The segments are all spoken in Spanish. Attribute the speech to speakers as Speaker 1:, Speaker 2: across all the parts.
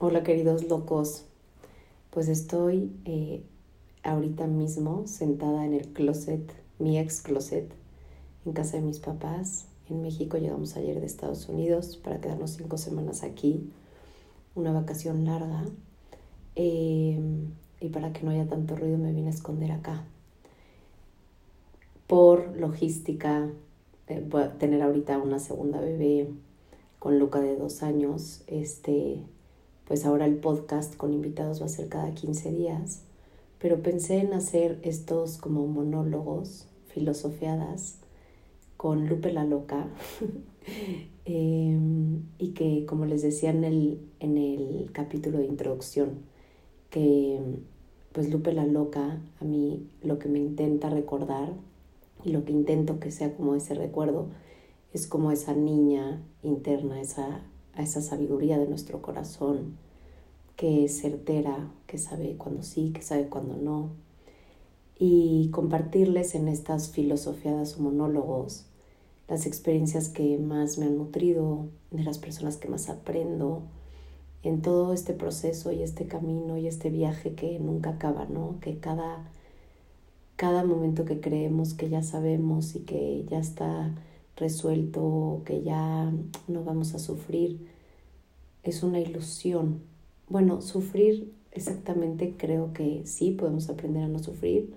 Speaker 1: Hola queridos locos, pues estoy eh, ahorita mismo sentada en el closet, mi ex closet, en casa de mis papás. En México llegamos ayer de Estados Unidos para quedarnos cinco semanas aquí, una vacación larga. Em, y para que no haya tanto ruido me vine a esconder acá. Por logística, eh, voy a tener ahorita una segunda bebé con Luca de dos años. Este, pues ahora el podcast con invitados va a ser cada 15 días. Pero pensé en hacer estos como monólogos, filosofiadas, con Lupe la Loca. Em, y que, como les decía en el, en el capítulo de introducción, que pues Lupe la Loca, a mí lo que me intenta recordar y lo que intento que sea como ese recuerdo es como esa niña interna, esa, esa sabiduría de nuestro corazón que es certera, que sabe cuando sí, que sabe cuando no. Y compartirles en estas filosofiadas o monólogos las experiencias que más me han nutrido, de las personas que más aprendo, en todo este proceso y este camino y este viaje que nunca acaba, ¿no? Que cada cada momento que creemos que ya sabemos y que ya está resuelto, que ya no vamos a sufrir, es una ilusión. Bueno, sufrir exactamente creo que sí, podemos aprender a no sufrir,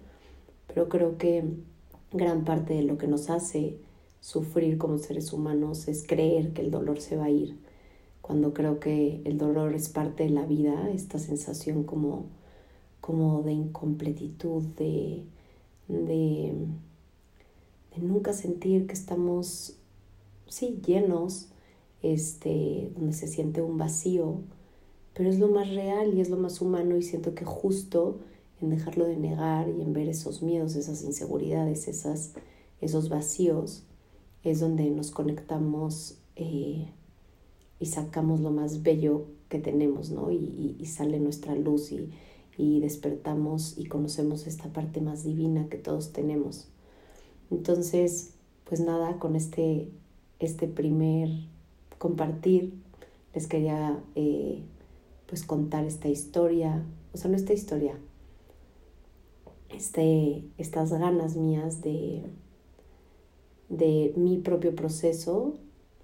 Speaker 1: pero creo que gran parte de lo que nos hace sufrir como seres humanos es creer que el dolor se va a ir, cuando creo que el dolor es parte de la vida, esta sensación como, como de incompletitud, de, de, nunca sentir que estamos, sí, llenos, este, donde se siente un vacío, pero es lo más real y es lo más humano y siento que justo en dejarlo de negar y en ver esos miedos, esas inseguridades, esas, esos vacíos, es donde nos conectamos eh, y sacamos lo más bello que tenemos, ¿no? Y, y sale nuestra luz y, y despertamos y conocemos esta parte más divina que todos tenemos. Entonces, pues nada, con este, este primer compartir, les quería eh, pues contar esta historia, o sea, no esta historia, este, estas ganas mías de, de mi propio proceso,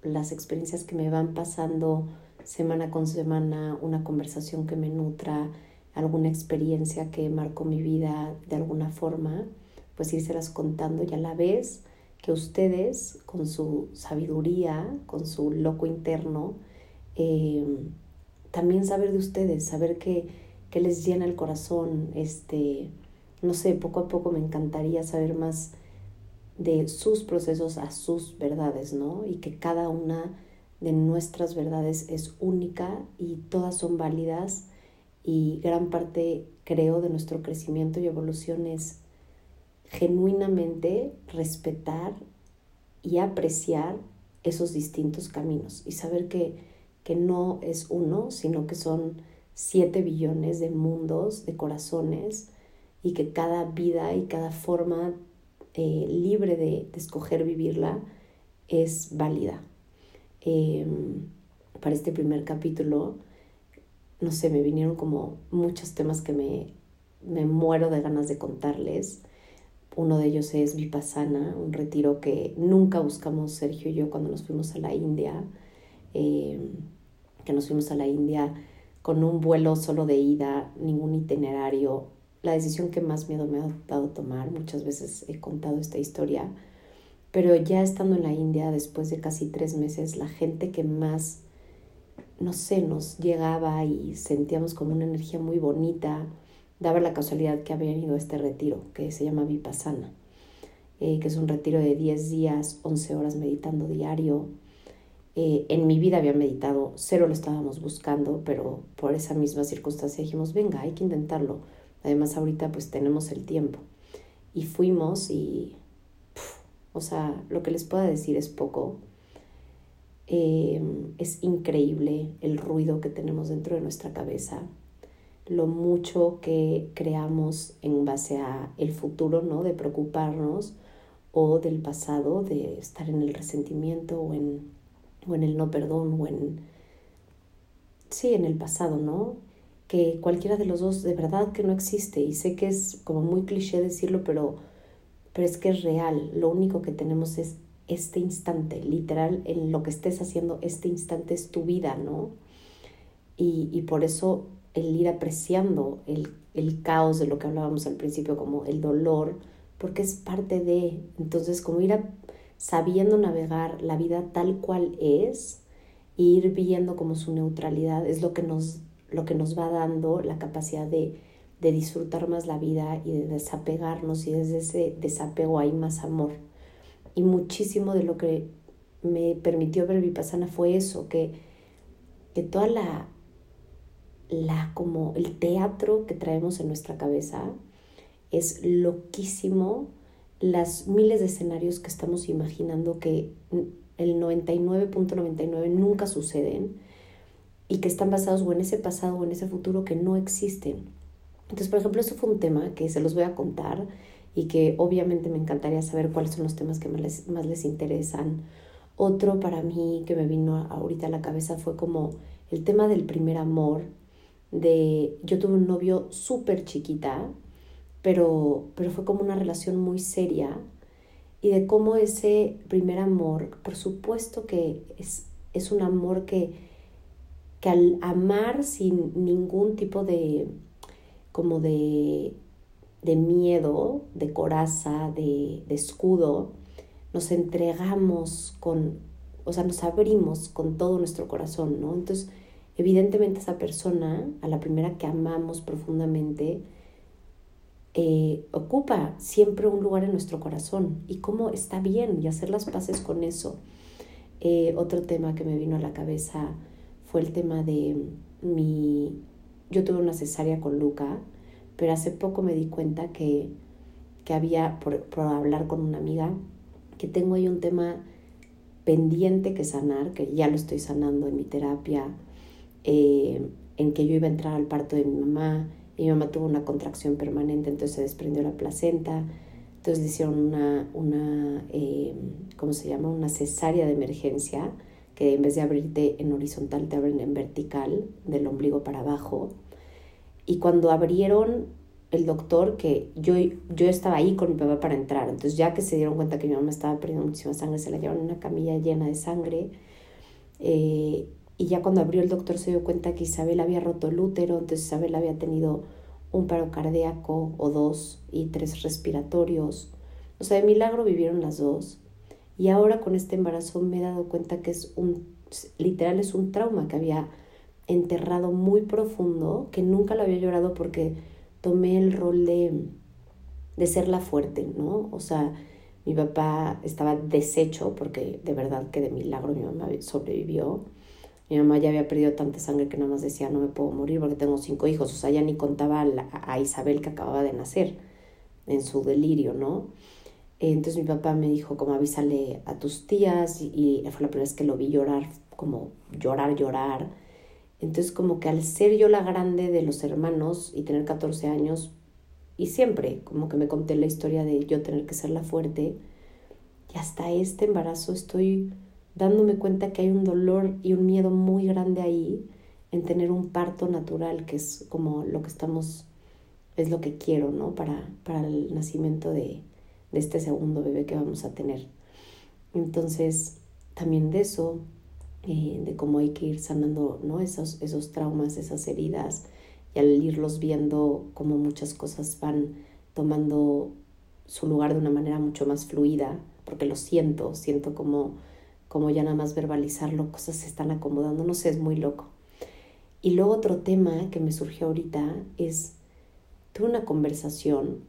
Speaker 1: las experiencias que me van pasando semana con semana, una conversación que me nutra, alguna experiencia que marcó mi vida de alguna forma, pues írselas contando y a la vez que ustedes con su sabiduría, con su loco interno, eh, también saber de ustedes, saber que, que, les llena el corazón, este, no sé, poco a poco me encantaría saber más de sus procesos a sus verdades, ¿no? Y que cada una de nuestras verdades es única y todas son válidas y gran parte, creo, de nuestro crecimiento y evolución es genuinamente respetar y apreciar esos distintos caminos y saber que, que no es uno, sino que son siete billones de mundos, de corazones, y que cada vida y cada forma eh, libre de, escoger vivirla es válida. Em, para este primer capítulo no sé, me vinieron como muchos temas que me, me muero de ganas de contarles. Uno de ellos es Vipassana, un retiro que nunca buscamos Sergio y yo cuando nos fuimos a la India, em, que nos fuimos a la India con un vuelo solo de ida, ningún itinerario. La decisión que más miedo me ha dado tomar, muchas veces he contado esta historia, pero ya estando en la India, después de casi tres meses, la gente que más no sé, nos llegaba y sentíamos como una energía muy bonita. Daba la casualidad que había ido a este retiro, que se llama Vipassana, eh, que es un retiro de 10 días, 11 horas meditando diario. Eh, en mi vida había meditado, cero lo estábamos buscando, pero por esa misma circunstancia dijimos, venga, hay que intentarlo. Además, ahorita pues tenemos el tiempo. Y fuimos y, o sea, lo que les pueda decir es poco, Em, es increíble el ruido que tenemos dentro de nuestra cabeza, lo mucho que creamos en base a el futuro, ¿no? De preocuparnos o del pasado, de estar en el resentimiento o en, o en el no perdón o en sí, en el pasado, ¿no? Que cualquiera de los dos de verdad que no existe. Y sé que es como muy cliché decirlo, pero, pero es que es real. Lo único que tenemos es este instante, literal, en lo que estés haciendo, este instante es tu vida, ¿no? Y, y por eso el ir apreciando el, el caos de lo que hablábamos al principio, como el dolor, porque es parte de, entonces como ir sabiendo navegar la vida tal cual es, e ir viendo como su neutralidad es lo que nos, lo que nos va dando la capacidad de, de disfrutar más la vida y de desapegarnos y desde ese desapego hay más amor. Y muchísimo de lo que me permitió ver Vipassana fue eso, que, que toda la, la como el teatro que traemos en nuestra cabeza es loquísimo las miles de escenarios que estamos imaginando que el 99.99 nunca suceden y que están basados o en ese pasado o en ese futuro que no existen. Entonces, por ejemplo, eso fue un tema que se los voy a contar y que obviamente me encantaría saber cuáles son los temas que más les, más les interesan. Otro para mí que me vino ahorita a la cabeza fue como el tema del primer amor, de yo tuve un novio súper chiquita, pero, pero fue como una relación muy seria y de cómo ese primer amor, por supuesto que es, es un amor que, que al amar sin ningún tipo de, como de, de miedo, de coraza, de, de escudo, nos entregamos con, o sea, nos abrimos con todo nuestro corazón, ¿no? Entonces, evidentemente esa persona, a la primera que amamos profundamente, eh, ocupa siempre un lugar en nuestro corazón y cómo está bien y hacer las paces con eso. Eh, otro tema que me vino a la cabeza fue el tema de mi... Yo tuve una cesárea con Luca, pero hace poco me di cuenta que, que había, por, hablar con una amiga, que tengo ahí un tema pendiente que sanar, que ya lo estoy sanando en mi terapia, eh, en que yo iba a entrar al parto de mi mamá, mi mamá tuvo una contracción permanente, entonces se desprendió la placenta. Entonces le hicieron una, una eh, ¿cómo se llama? Una cesárea de emergencia, que en vez de abrirte en horizontal, te abren en vertical, del ombligo para abajo. Y cuando abrieron el doctor, que yo, yo estaba ahí con mi papá para entrar, entonces ya que se dieron cuenta que mi mamá estaba perdiendo muchísima sangre, se la llevaron en una camilla llena de sangre. Eh, y ya cuando abrió el doctor se dio cuenta que Isabel había roto el útero, entonces Isabel había tenido un paro cardíaco o dos y tres respiratorios. O sea, de milagro vivieron las dos. Y ahora con este embarazo me he dado cuenta que es un, literal es un trauma que había enterrado muy profundo, que nunca lo había llorado porque tomé el rol de, de ser la fuerte, ¿no? O sea, mi papá estaba deshecho porque de verdad que de milagro mi mamá sobrevivió mi mamá ya había perdido tanta sangre que nada más decía, no me puedo morir porque tengo cinco hijos. O sea, ya ni contaba a, Isabel que acababa de nacer en su delirio, ¿no? Entonces mi papá me dijo, como avísale a tus tías y, fue la primera vez que lo vi llorar, como llorar, llorar. Entonces como que al ser yo la grande de los hermanos y tener 14 años, y siempre como que me conté la historia de yo tener que ser la fuerte, y hasta este embarazo estoy dándome cuenta que hay un dolor y un miedo muy grande ahí en tener un parto natural, que es como lo que estamos, es lo que quiero, ¿no? Para, para el nacimiento de, de este segundo bebé que vamos a tener. Entonces, también de eso, eh, de cómo hay que ir sanando, ¿no? Esos, esos traumas, esas heridas, y al irlos viendo como muchas cosas van tomando su lugar de una manera mucho más fluida, porque lo siento, siento como como ya nada más verbalizarlo, cosas se están acomodando, no sé, es muy loco. Y luego otro tema que me surgió ahorita es, tuve una conversación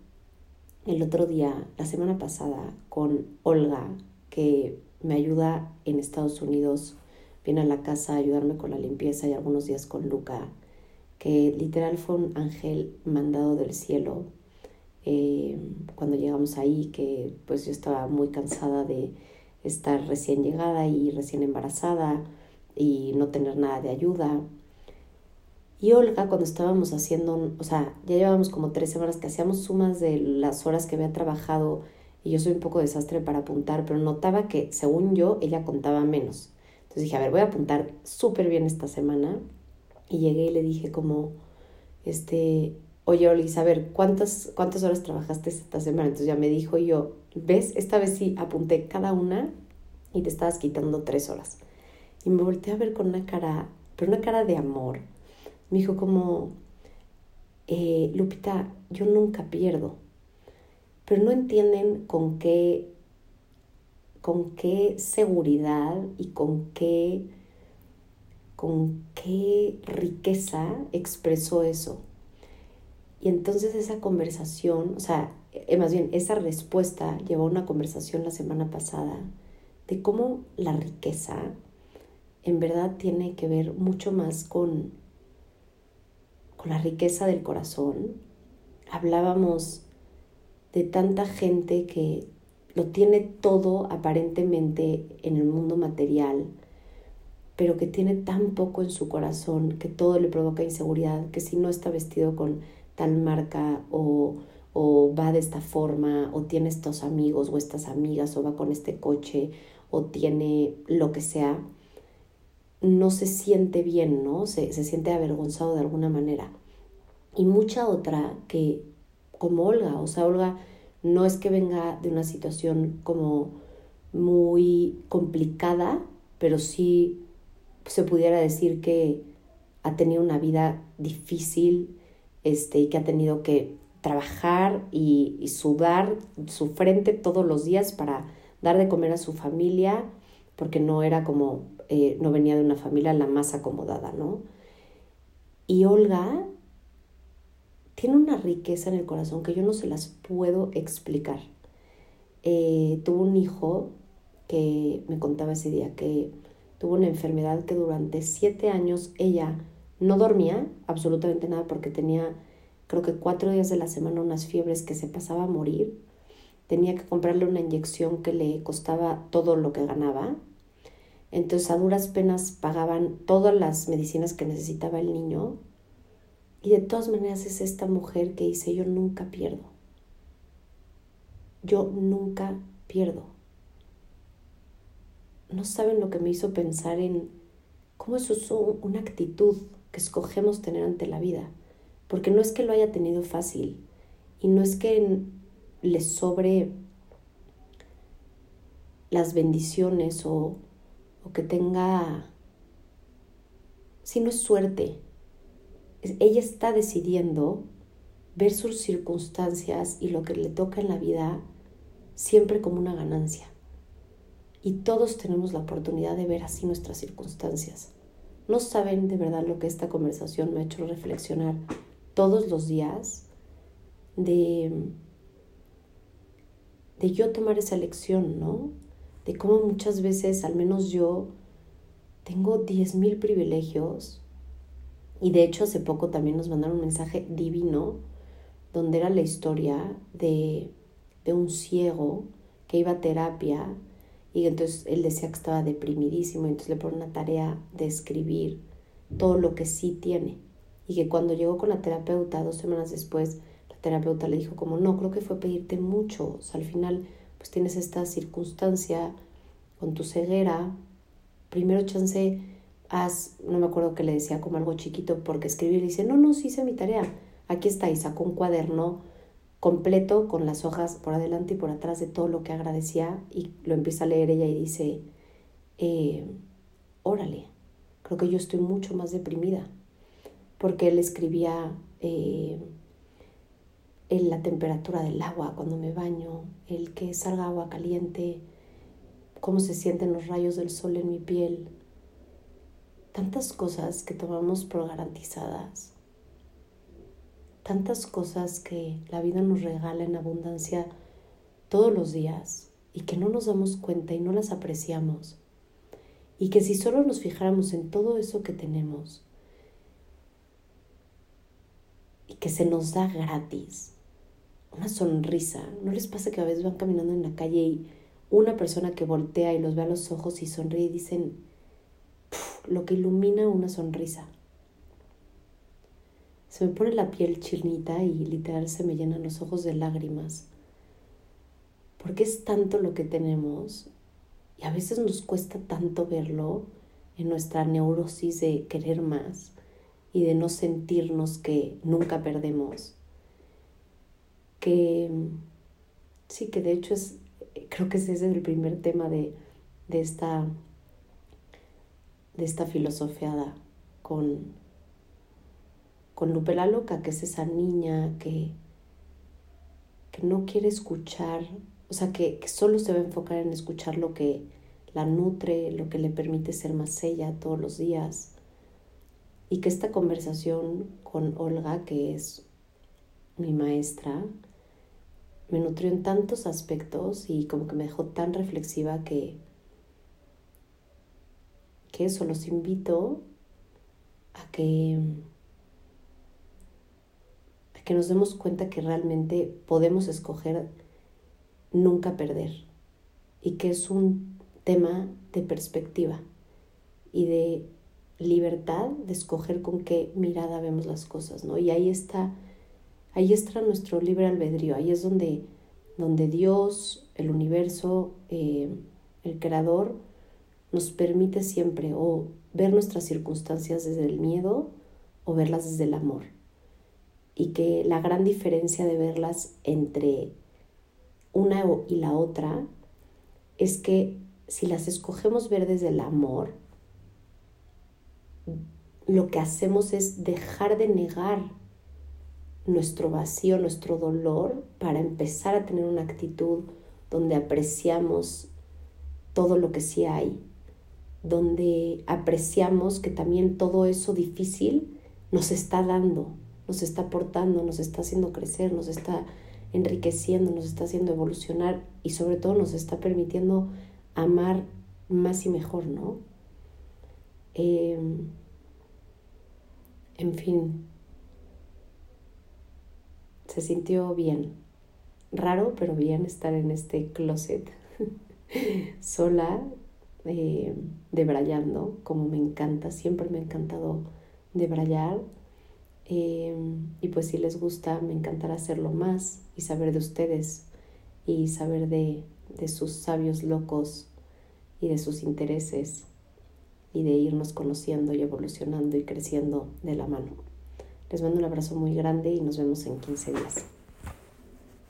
Speaker 1: el otro día, la semana pasada, con Olga, que me ayuda en Estados Unidos, viene a la casa a ayudarme con la limpieza y algunos días con Luca, que literal fue un ángel mandado del cielo. Eh, cuando llegamos ahí, que pues yo estaba muy cansada de estar recién llegada y recién embarazada y no tener nada de ayuda. Y Olga, cuando estábamos haciendo, o sea, ya llevábamos como tres semanas que hacíamos sumas de las horas que había trabajado y yo soy un poco desastre para apuntar, pero notaba que según yo ella contaba menos. Entonces dije, a ver, voy a apuntar súper bien esta semana Y llegué y le dije como, este, oye, Olis, a ver, ¿cuántas, ¿cuántas horas trabajaste esta semana? Entonces ya me dijo yo, ¿ves? Esta vez sí apunté cada una y te estabas quitando tres horas. Y me volteé a ver con una cara, pero una cara de amor. Me dijo como, eh, Lupita, yo nunca pierdo. Pero no entienden con qué, con qué seguridad y con qué, con qué riqueza expresó eso. Y entonces esa conversación, o sea, eh, más bien esa respuesta llevó a una conversación la semana pasada de cómo la riqueza en verdad tiene que ver mucho más con, con la riqueza del corazón. Hablábamos de tanta gente que lo tiene todo aparentemente en el mundo material, pero que tiene tan poco en su corazón que todo le provoca inseguridad, que si no está vestido con tal marca o, o va de esta forma o tiene estos amigos o estas amigas o va con este coche o tiene lo que sea, no se siente bien, ¿no? Se, se siente avergonzado de alguna manera. Y mucha otra que, como Olga, o sea, Olga no es que venga de una situación como muy complicada, pero sí se pudiera decir que ha tenido una vida difícil este, y que ha tenido que trabajar y, y sudar su frente todos los días para dar de comer a su familia, porque no era como, eh, no venía de una familia la más acomodada, ¿no? Y Olga tiene una riqueza en el corazón que yo no se las puedo explicar. Eh, tuvo un hijo que me contaba ese día que tuvo una enfermedad que durante siete años ella no dormía absolutamente nada porque tenía creo que cuatro días de la semana unas fiebres que se pasaba a morir tenía que comprarle una inyección que le costaba todo lo que ganaba. Entonces a duras penas pagaban todas las medicinas que necesitaba el niño. Y de todas maneras es esta mujer que dice, yo nunca pierdo. Yo nunca pierdo. No saben lo que me hizo pensar en cómo eso es una actitud que escogemos tener ante la vida. Porque no es que lo haya tenido fácil y no es que le sobre las bendiciones o, o que tenga, si no es suerte, ella está decidiendo ver sus circunstancias y lo que le toca en la vida siempre como una ganancia. Y todos tenemos la oportunidad de ver así nuestras circunstancias. No saben de verdad lo que esta conversación me ha hecho reflexionar todos los días de de yo tomar esa lección, ¿no? De cómo muchas veces, al menos yo, tengo 10.000 privilegios. Y de hecho hace poco también nos mandaron un mensaje divino donde era la historia de, de un ciego que iba a terapia y entonces él decía que estaba deprimidísimo y entonces le pone una tarea de escribir todo lo que sí tiene. Y que cuando llegó con la terapeuta dos semanas después terapeuta le dijo como, no, creo que fue pedirte mucho, al final pues tienes esta circunstancia con tu ceguera, primero chance, haz, no me acuerdo que le decía como algo chiquito porque escribir, y dice, no, no, sí hice mi tarea, aquí está, y sacó un cuaderno completo con las hojas por adelante y por atrás de todo lo que agradecía y lo empieza a leer ella y dice, eh, órale, creo que yo estoy mucho más deprimida, porque él escribía... Eh, en la temperatura del agua cuando me baño, el que salga agua caliente, cómo se sienten los rayos del sol en mi piel. Tantas cosas que tomamos por garantizadas. Tantas cosas que la vida nos regala en abundancia todos los días y que no nos damos cuenta y no las apreciamos. Y que si solo nos fijáramos en todo eso que tenemos y que se nos da gratis, una sonrisa. ¿No les pasa que a veces van caminando en la calle y una persona que voltea y los ve a los ojos y sonríe y dicen lo que ilumina una sonrisa? Se me pone la piel chinita y literal se me llenan los ojos de lágrimas. Porque es tanto lo que tenemos y a veces nos cuesta tanto verlo en nuestra neurosis de querer más y de no sentirnos que nunca perdemos. Que sí, que de hecho es, creo que ese es el primer tema de, de esta, de esta filosofiada con, con Lupe la Loca, que es esa niña que, que no quiere escuchar, o sea, que, solo se va a enfocar en escuchar lo que la nutre, lo que le permite ser más ella todos los días. Y que esta conversación con Olga, que es mi maestra, me nutrió en tantos aspectos y como que me dejó tan reflexiva que, que eso los invito a que, que nos demos cuenta que realmente podemos escoger nunca perder y que es un tema de perspectiva y de libertad de escoger con qué mirada vemos las cosas, ¿no? Y ahí está, ahí está nuestro libre albedrío, ahí es donde, donde Dios, el universo, eh, el creador, nos permite siempre o ver nuestras circunstancias desde el miedo o verlas desde el amor. Y que la gran diferencia de verlas entre una y la otra es que si las escogemos ver desde el amor, lo que hacemos es dejar de negar nuestro vacío, nuestro dolor, para empezar a tener una actitud donde apreciamos todo lo que sí hay, donde apreciamos que también todo eso difícil nos está dando, nos está aportando, nos está haciendo crecer, nos está enriqueciendo, nos está haciendo evolucionar y sobre todo nos está permitiendo amar más y mejor, ¿no? Em, en fin, se sintió bien, raro, pero bien estar en este closet sola, eh, debrayando, como me encanta, siempre me ha encantado debrayar. Y pues si les gusta, me encantará hacerlo más y saber de ustedes y saber de, de sus sabios locos y de sus intereses y de irnos conociendo y evolucionando y creciendo de la mano. Les mando un abrazo muy grande y nos vemos en 15 días.